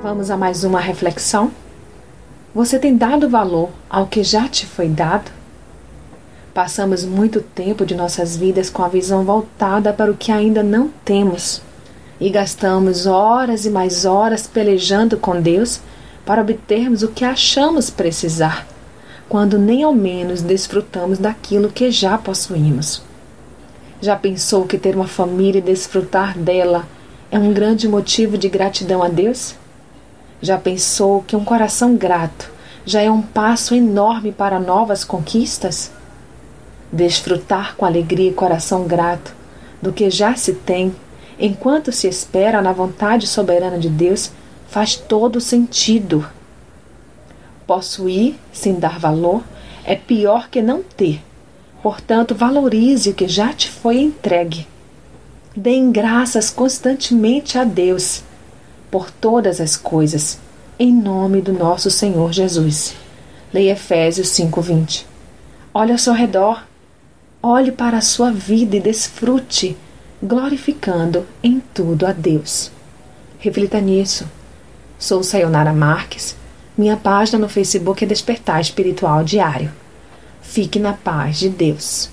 Vamos a mais uma reflexão? Você tem dado valor ao que já te foi dado? Passamos muito tempo de nossas vidas com a visão voltada para o que ainda não temos e gastamos horas e mais horas pelejando com Deus para obtermos o que achamos precisar, quando nem ao menos desfrutamos daquilo que já possuímos. Já pensou que ter uma família e desfrutar dela é um grande motivo de gratidão a Deus? Já pensou que um coração grato já é um passo enorme para novas conquistas? Desfrutar com alegria e coração grato do que já se tem enquanto se espera na vontade soberana de Deus, faz todo sentido. Possuir sem dar valor é pior que não ter. Portanto, valorize o que já te foi entregue. Deem graças constantemente a Deus por todas as coisas, em nome do nosso Senhor Jesus. Leia Efésios 5:20. Olhe ao seu redor. Olhe para a sua vida e desfrute glorificando em tudo a Deus. Reflita nisso. Sou Sayonara Marques. Minha página no Facebook é Despertar Espiritual Diário. Fique na paz de Deus.